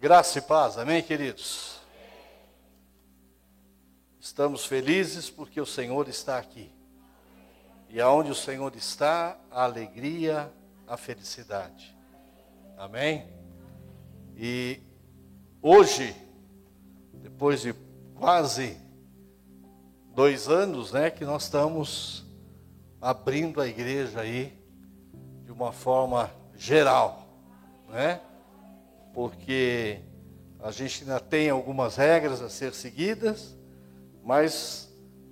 Graça e paz, amém, queridos? Estamos felizes porque o Senhor está aqui. E aonde o Senhor está, a alegria, a felicidade. Amém? E hoje, depois de quase dois anos, né, que nós estamos abrindo a igreja aí de uma forma geral, né? Porque a gente ainda tem algumas regras a ser seguidas, mas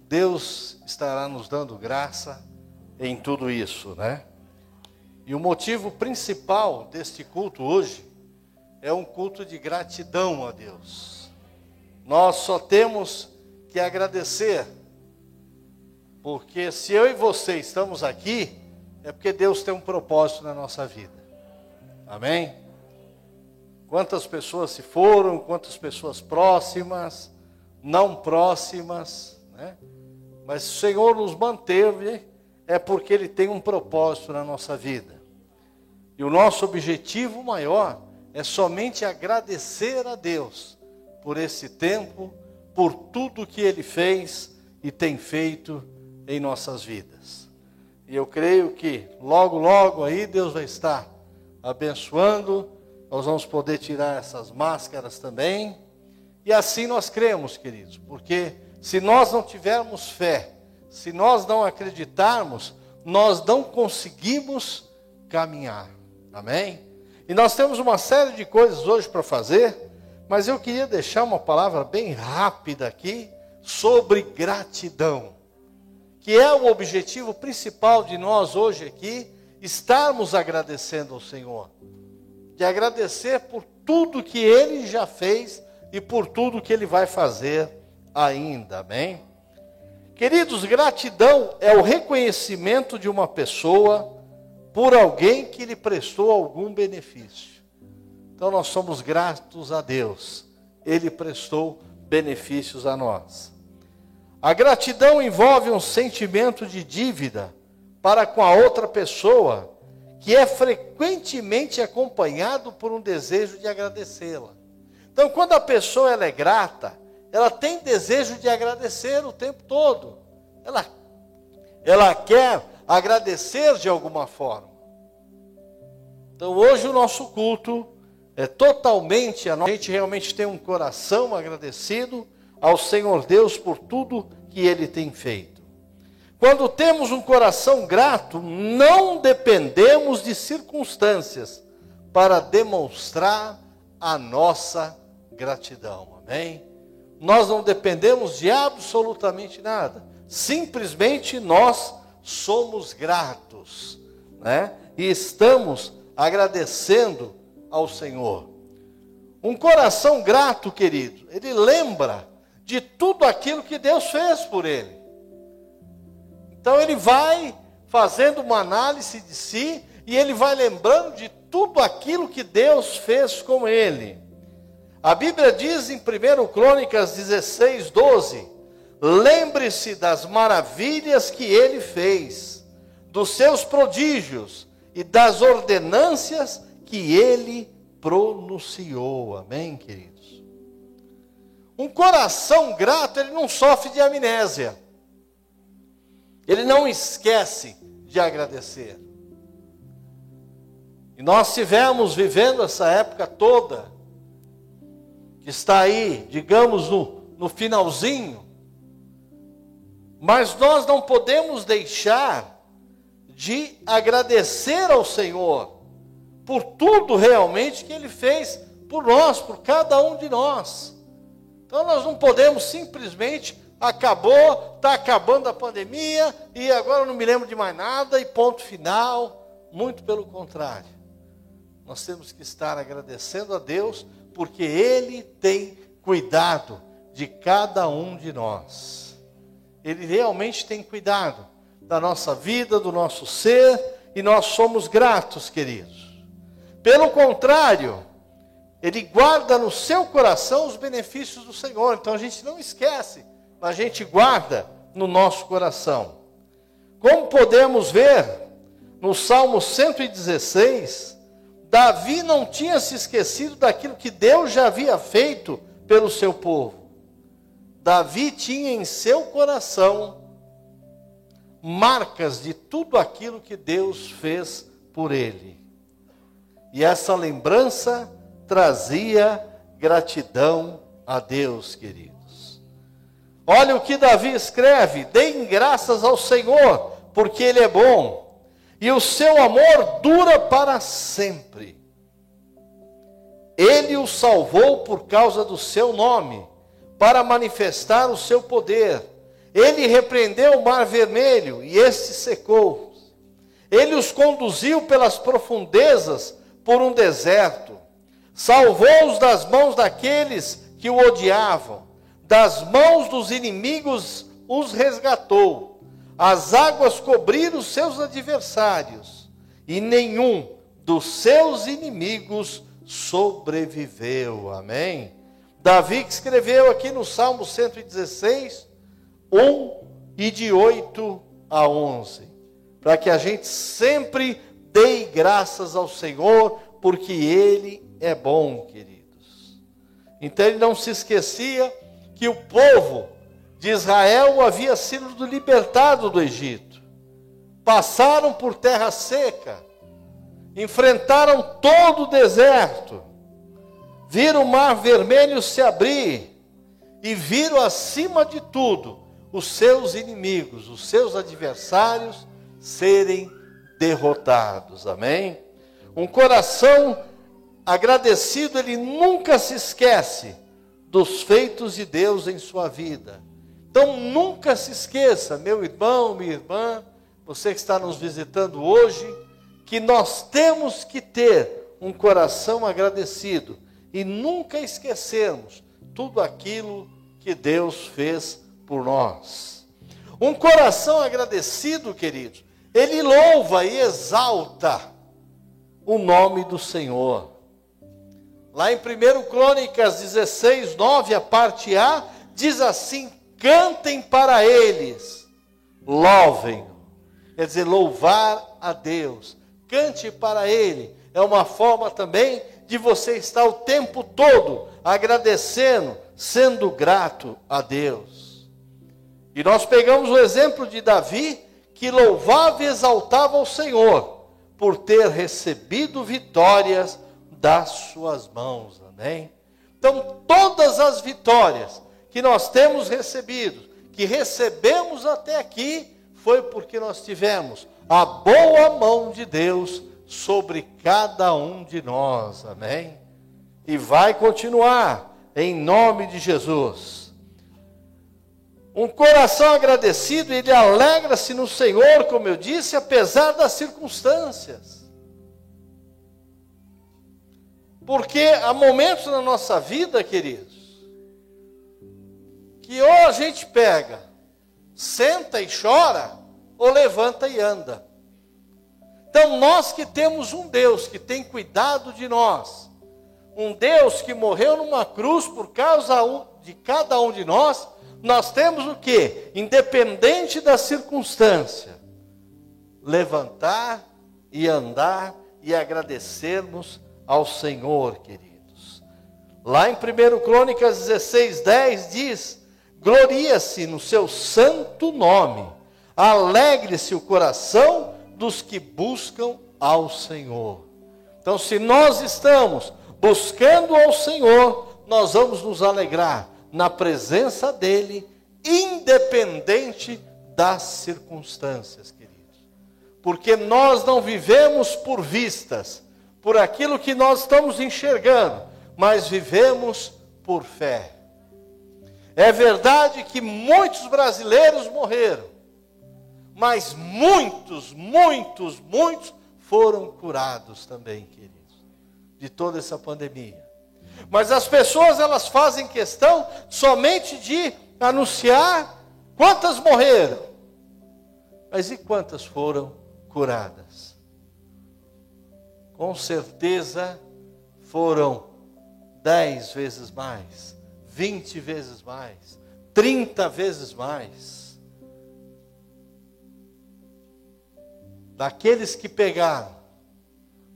Deus estará nos dando graça em tudo isso, né? E o motivo principal deste culto hoje é um culto de gratidão a Deus. Nós só temos que agradecer, porque se eu e você estamos aqui, é porque Deus tem um propósito na nossa vida. Amém? Quantas pessoas se foram, quantas pessoas próximas, não próximas, né? Mas o Senhor nos manteve, é porque Ele tem um propósito na nossa vida. E o nosso objetivo maior é somente agradecer a Deus por esse tempo, por tudo que Ele fez e tem feito em nossas vidas. E eu creio que logo, logo aí Deus vai estar abençoando nós vamos poder tirar essas máscaras também. E assim nós cremos, queridos, porque se nós não tivermos fé, se nós não acreditarmos, nós não conseguimos caminhar. Amém? E nós temos uma série de coisas hoje para fazer, mas eu queria deixar uma palavra bem rápida aqui sobre gratidão, que é o objetivo principal de nós hoje aqui, estarmos agradecendo ao Senhor de agradecer por tudo que ele já fez e por tudo que ele vai fazer ainda. Amém? Queridos, gratidão é o reconhecimento de uma pessoa por alguém que lhe prestou algum benefício. Então nós somos gratos a Deus. Ele prestou benefícios a nós. A gratidão envolve um sentimento de dívida para com a outra pessoa que é frequentemente acompanhado por um desejo de agradecê-la. Então, quando a pessoa é grata, ela tem desejo de agradecer o tempo todo. Ela, ela quer agradecer de alguma forma. Então, hoje o nosso culto é totalmente, a gente realmente tem um coração agradecido ao Senhor Deus por tudo que Ele tem feito. Quando temos um coração grato, não dependemos de circunstâncias para demonstrar a nossa gratidão. Amém? Nós não dependemos de absolutamente nada. Simplesmente nós somos gratos, né? E estamos agradecendo ao Senhor. Um coração grato, querido, ele lembra de tudo aquilo que Deus fez por ele. Então ele vai fazendo uma análise de si e ele vai lembrando de tudo aquilo que Deus fez com ele. A Bíblia diz em 1 Crônicas 16, 12: Lembre-se das maravilhas que ele fez, dos seus prodígios e das ordenâncias que ele pronunciou. Amém, queridos? Um coração grato, ele não sofre de amnésia. Ele não esquece de agradecer. E nós tivemos vivendo essa época toda, que está aí, digamos, no, no finalzinho, mas nós não podemos deixar de agradecer ao Senhor por tudo realmente que Ele fez por nós, por cada um de nós. Então nós não podemos simplesmente acabou, está acabando a pandemia e agora eu não me lembro de mais nada e ponto final. Muito pelo contrário. Nós temos que estar agradecendo a Deus porque Ele tem cuidado de cada um de nós. Ele realmente tem cuidado da nossa vida, do nosso ser e nós somos gratos, queridos. Pelo contrário, Ele guarda no seu coração os benefícios do Senhor. Então a gente não esquece a gente guarda no nosso coração. Como podemos ver no Salmo 116, Davi não tinha se esquecido daquilo que Deus já havia feito pelo seu povo. Davi tinha em seu coração marcas de tudo aquilo que Deus fez por ele. E essa lembrança trazia gratidão a Deus, queridos. Olha o que Davi escreve: deem graças ao Senhor, porque Ele é bom, e o seu amor dura para sempre. Ele o salvou por causa do seu nome, para manifestar o seu poder. Ele repreendeu o mar vermelho e este secou. Ele os conduziu pelas profundezas por um deserto. Salvou-os das mãos daqueles que o odiavam, das mãos dos inimigos os resgatou. As águas cobriram seus adversários, e nenhum dos seus inimigos sobreviveu. Amém? Davi escreveu aqui no Salmo 116, 1 e de 8 a 11, para que a gente sempre dê graças ao Senhor, porque Ele é bom, queridos. Então ele não se esquecia que o povo de Israel havia sido libertado do Egito. Passaram por terra seca, enfrentaram todo o deserto, viram o mar vermelho se abrir e viram acima de tudo os seus inimigos, os seus adversários serem derrotados. Amém? Um coração agradecido, ele nunca se esquece dos feitos de Deus em sua vida. Então nunca se esqueça, meu irmão, minha irmã, você que está nos visitando hoje, que nós temos que ter um coração agradecido e nunca esquecermos tudo aquilo que Deus fez por nós. Um coração agradecido, queridos, ele louva e exalta o nome do Senhor. Lá em 1 Crônicas 16, 9, a parte A, diz assim: cantem para eles, louvem. Quer dizer, louvar a Deus. Cante para Ele. É uma forma também de você estar o tempo todo agradecendo, sendo grato a Deus. E nós pegamos o exemplo de Davi, que louvava e exaltava o Senhor por ter recebido vitórias das suas mãos. Amém? Então, todas as vitórias que nós temos recebido, que recebemos até aqui, foi porque nós tivemos a boa mão de Deus sobre cada um de nós. Amém? E vai continuar em nome de Jesus. Um coração agradecido, ele alegra-se no Senhor, como eu disse, apesar das circunstâncias. Porque há momentos na nossa vida, queridos, que ou a gente pega, senta e chora, ou levanta e anda. Então, nós que temos um Deus que tem cuidado de nós, um Deus que morreu numa cruz por causa de cada um de nós, nós temos o que? Independente da circunstância, levantar e andar e agradecermos ao Senhor, queridos. Lá em 1 Crônicas 16, 10 diz: Gloria-se no seu santo nome, alegre-se o coração dos que buscam ao Senhor. Então, se nós estamos buscando ao Senhor, nós vamos nos alegrar na presença dEle, independente das circunstâncias, queridos. Porque nós não vivemos por vistas, por aquilo que nós estamos enxergando, mas vivemos por fé. É verdade que muitos brasileiros morreram, mas muitos, muitos, muitos foram curados também, queridos, de toda essa pandemia. Mas as pessoas elas fazem questão somente de anunciar quantas morreram. Mas e quantas foram curadas? Com certeza foram dez vezes mais, vinte vezes mais, trinta vezes mais. Daqueles que pegaram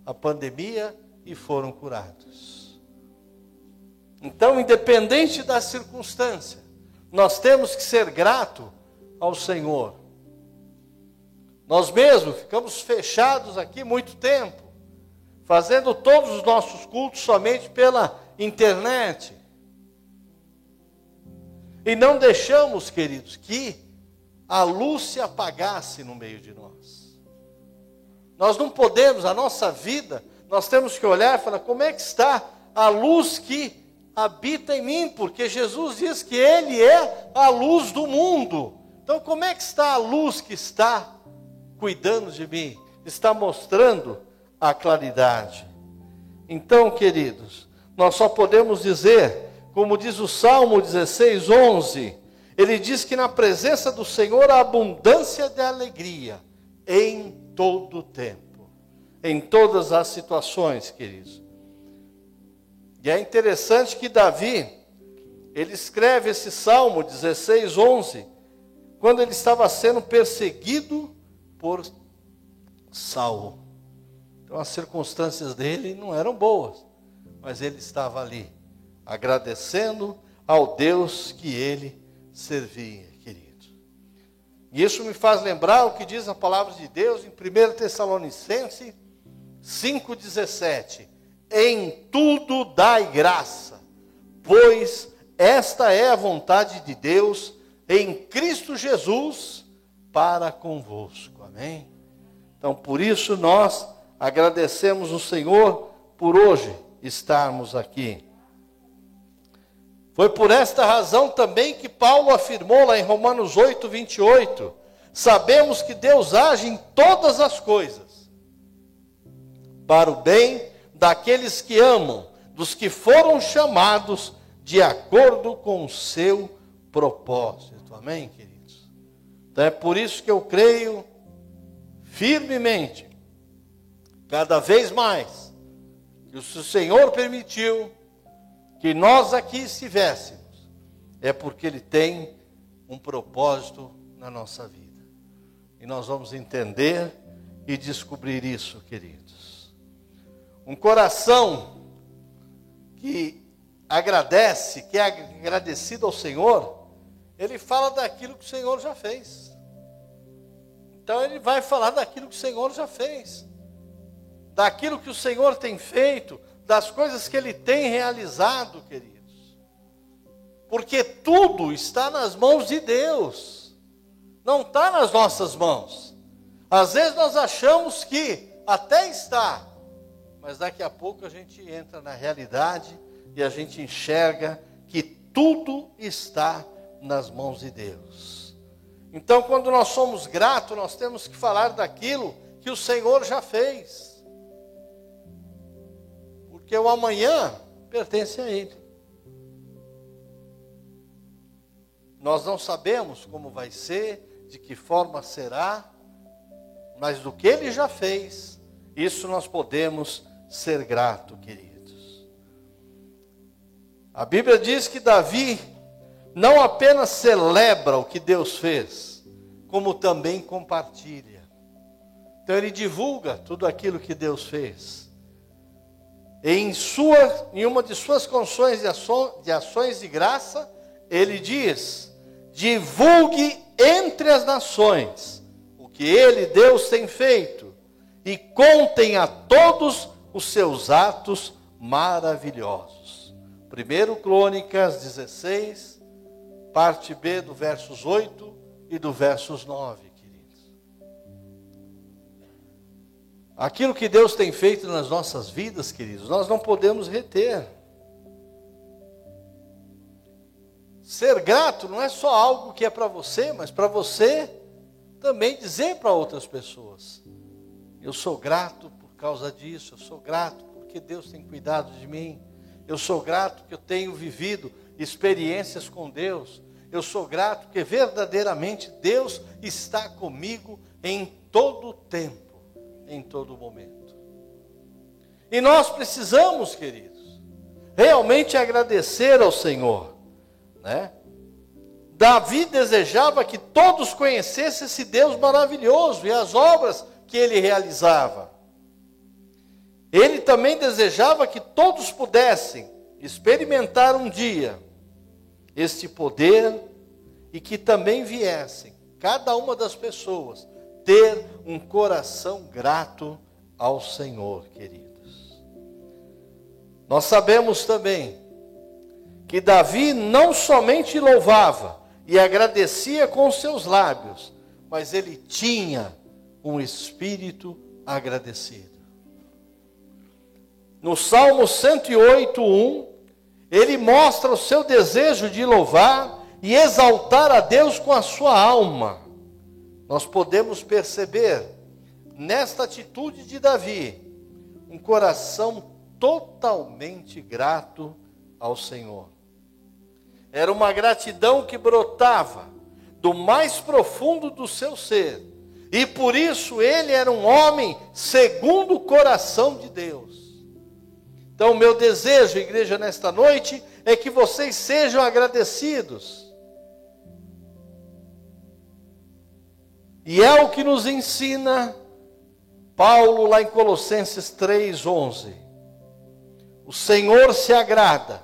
a pandemia e foram curados. Então, independente da circunstância, nós temos que ser grato ao Senhor. Nós mesmos ficamos fechados aqui muito tempo, fazendo todos os nossos cultos somente pela internet. E não deixamos, queridos, que a luz se apagasse no meio de nós. Nós não podemos, a nossa vida, nós temos que olhar e falar: como é que está a luz que habita em mim? Porque Jesus diz que Ele é a luz do mundo. Então, como é que está a luz que está cuidando de mim? Está mostrando a claridade. Então, queridos, nós só podemos dizer, como diz o Salmo 16, 11: ele diz que na presença do Senhor há abundância de alegria em todo o tempo, em todas as situações, queridos. E é interessante que Davi, ele escreve esse Salmo 16, 11, quando ele estava sendo perseguido por Saul. Então as circunstâncias dele não eram boas, mas ele estava ali, agradecendo ao Deus que ele servir, querido. E isso me faz lembrar o que diz a palavra de Deus em 1 Tessalonicense 5,17: Em tudo dai graça, pois esta é a vontade de Deus em Cristo Jesus para convosco. Amém? Então, por isso nós agradecemos o Senhor por hoje estarmos aqui. Foi por esta razão também que Paulo afirmou lá em Romanos 8, 28: Sabemos que Deus age em todas as coisas, para o bem daqueles que amam, dos que foram chamados de acordo com o seu propósito. Amém, queridos? Então é por isso que eu creio firmemente, cada vez mais, que o Senhor permitiu que nós aqui estivéssemos, é porque Ele tem um propósito na nossa vida. E nós vamos entender e descobrir isso, queridos. Um coração que agradece, que é agradecido ao Senhor, ele fala daquilo que o Senhor já fez. Então ele vai falar daquilo que o Senhor já fez, daquilo que o Senhor tem feito, das coisas que ele tem realizado, queridos. Porque tudo está nas mãos de Deus, não está nas nossas mãos. Às vezes nós achamos que até está, mas daqui a pouco a gente entra na realidade e a gente enxerga que tudo está nas mãos de Deus. Então, quando nós somos gratos, nós temos que falar daquilo que o Senhor já fez. Porque o amanhã pertence a Ele. Nós não sabemos como vai ser, de que forma será, mas do que Ele já fez, isso nós podemos ser grato, queridos. A Bíblia diz que Davi não apenas celebra o que Deus fez, como também compartilha. Então ele divulga tudo aquilo que Deus fez. Em, sua, em uma de suas canções de, aço, de ações de graça, ele diz: divulgue entre as nações o que ele, Deus, tem feito, e contem a todos os seus atos maravilhosos. 1 Crônicas 16, parte B do versos 8 e do versos 9. Aquilo que Deus tem feito nas nossas vidas, queridos, nós não podemos reter. Ser grato não é só algo que é para você, mas para você também dizer para outras pessoas: Eu sou grato por causa disso, eu sou grato porque Deus tem cuidado de mim, eu sou grato que eu tenho vivido experiências com Deus, eu sou grato porque verdadeiramente Deus está comigo em todo o tempo em todo momento. E nós precisamos, queridos, realmente agradecer ao Senhor, né? Davi desejava que todos conhecessem esse Deus maravilhoso e as obras que ele realizava. Ele também desejava que todos pudessem experimentar um dia este poder e que também viessem, cada uma das pessoas, ter um coração grato ao Senhor, queridos. Nós sabemos também que Davi não somente louvava e agradecia com seus lábios, mas ele tinha um espírito agradecido. No Salmo 108, 1, ele mostra o seu desejo de louvar e exaltar a Deus com a sua alma. Nós podemos perceber nesta atitude de Davi um coração totalmente grato ao Senhor. Era uma gratidão que brotava do mais profundo do seu ser, e por isso ele era um homem segundo o coração de Deus. Então, meu desejo, igreja, nesta noite, é que vocês sejam agradecidos. E é o que nos ensina Paulo lá em Colossenses 3:11. O Senhor se agrada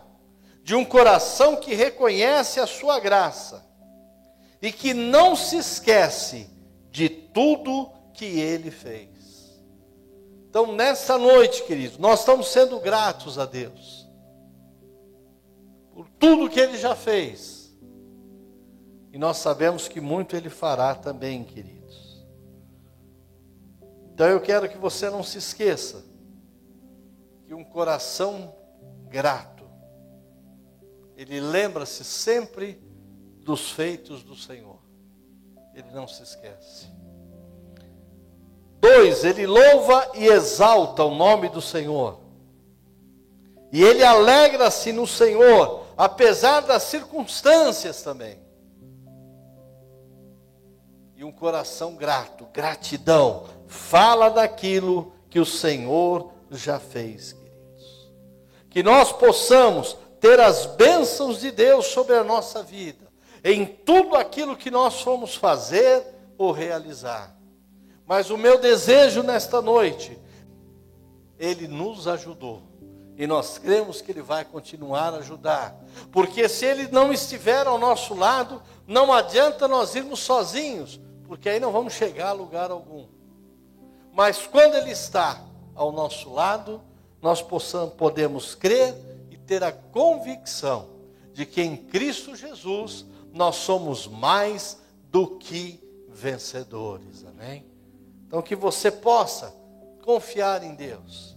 de um coração que reconhece a sua graça e que não se esquece de tudo que ele fez. Então, nessa noite, queridos, nós estamos sendo gratos a Deus por tudo que Ele já fez. E nós sabemos que muito Ele fará também, queridos. Então eu quero que você não se esqueça que um coração grato, ele lembra-se sempre dos feitos do Senhor. Ele não se esquece. Dois, ele louva e exalta o nome do Senhor. E ele alegra-se no Senhor, apesar das circunstâncias também. Um coração grato, gratidão, fala daquilo que o Senhor já fez, queridos. Que nós possamos ter as bênçãos de Deus sobre a nossa vida, em tudo aquilo que nós fomos fazer ou realizar. Mas o meu desejo nesta noite, Ele nos ajudou. E nós cremos que Ele vai continuar a ajudar. Porque se Ele não estiver ao nosso lado, não adianta nós irmos sozinhos, porque aí não vamos chegar a lugar algum. Mas quando Ele está ao nosso lado, nós possamos, podemos crer e ter a convicção de que em Cristo Jesus nós somos mais do que vencedores. Amém? Então, que você possa confiar em Deus.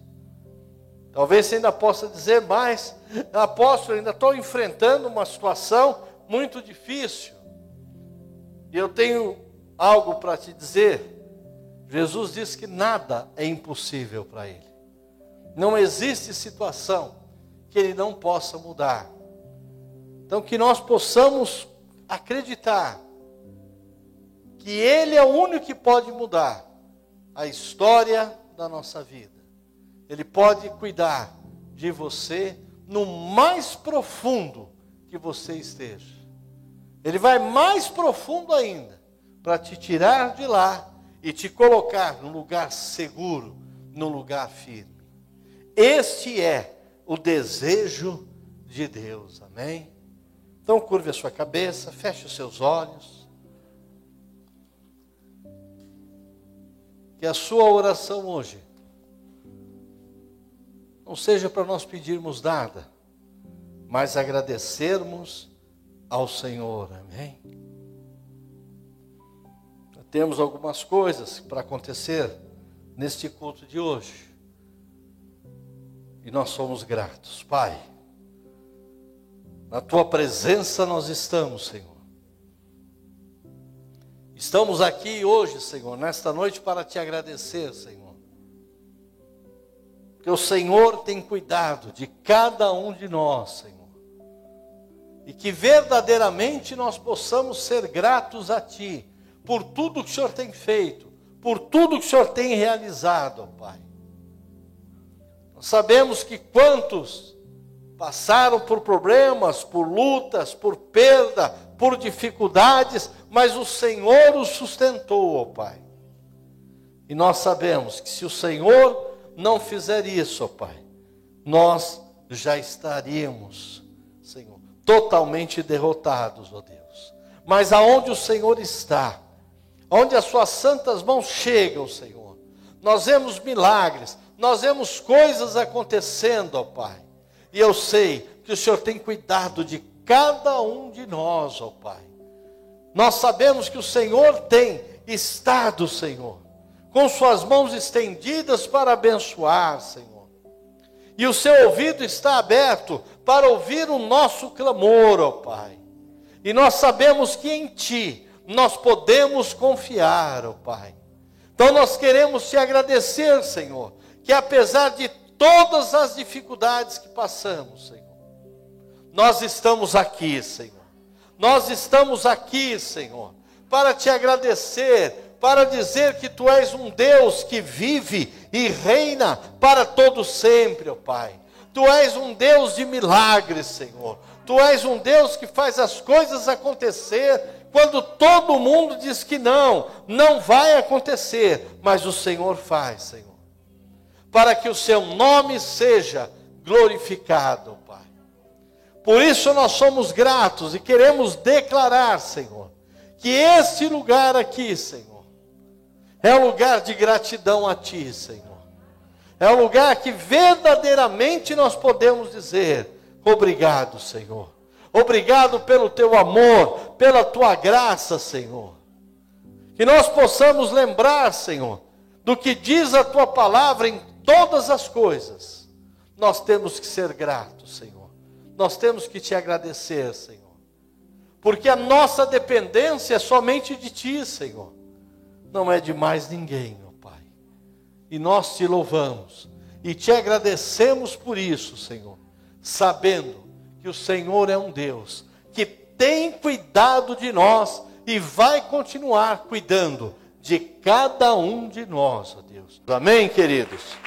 Talvez você ainda possa dizer mais, apóstolo, ainda estou enfrentando uma situação muito difícil. E eu tenho algo para te dizer. Jesus disse que nada é impossível para Ele. Não existe situação que Ele não possa mudar. Então, que nós possamos acreditar que Ele é o único que pode mudar a história da nossa vida. Ele pode cuidar de você no mais profundo que você esteja. Ele vai mais profundo ainda para te tirar de lá e te colocar no lugar seguro, no lugar firme. Este é o desejo de Deus. Amém? Então curve a sua cabeça, feche os seus olhos. que a sua oração hoje não seja para nós pedirmos nada, mas agradecermos ao Senhor. Amém? Temos algumas coisas para acontecer neste culto de hoje. E nós somos gratos, Pai. Na tua presença nós estamos, Senhor. Estamos aqui hoje, Senhor, nesta noite para te agradecer, Senhor. Porque o Senhor tem cuidado de cada um de nós, Senhor. E que verdadeiramente nós possamos ser gratos a Ti por tudo que o Senhor tem feito, por tudo que o Senhor tem realizado, Pai. Nós sabemos que quantos passaram por problemas, por lutas, por perda, por dificuldades, mas o Senhor os sustentou, Pai. E nós sabemos que se o Senhor não fizer isso, Pai, nós já estaríamos, Senhor, totalmente derrotados, ó Deus. Mas aonde o Senhor está, onde as suas santas mãos chegam, Senhor, nós vemos milagres, nós vemos coisas acontecendo, ó Pai. E eu sei que o Senhor tem cuidado de cada um de nós, ó Pai. Nós sabemos que o Senhor tem estado, Senhor, com suas mãos estendidas para abençoar, Senhor. E o seu ouvido está aberto para ouvir o nosso clamor, ó Pai. E nós sabemos que em Ti nós podemos confiar, ó Pai. Então nós queremos te agradecer, Senhor, que apesar de todas as dificuldades que passamos, Senhor, nós estamos aqui, Senhor. Nós estamos aqui, Senhor, para te agradecer, para dizer que tu és um Deus que vive e reina para todo sempre, ó Pai. Tu és um Deus de milagres, Senhor. Tu és um Deus que faz as coisas acontecer quando todo mundo diz que não, não vai acontecer, mas o Senhor faz, Senhor. Para que o seu nome seja glorificado, Pai. Por isso nós somos gratos e queremos declarar, Senhor, que este lugar aqui, Senhor, é um lugar de gratidão a Ti, Senhor. É um lugar que verdadeiramente nós podemos dizer: obrigado, Senhor. Obrigado pelo Teu amor, pela Tua graça, Senhor. Que nós possamos lembrar, Senhor, do que diz a Tua palavra em todas as coisas. Nós temos que ser gratos, Senhor. Nós temos que te agradecer, Senhor. Porque a nossa dependência é somente de Ti, Senhor. Não é de mais ninguém, ó Pai. E nós te louvamos e te agradecemos por isso, Senhor, sabendo que o Senhor é um Deus que tem cuidado de nós e vai continuar cuidando de cada um de nós, ó Deus. Amém, queridos?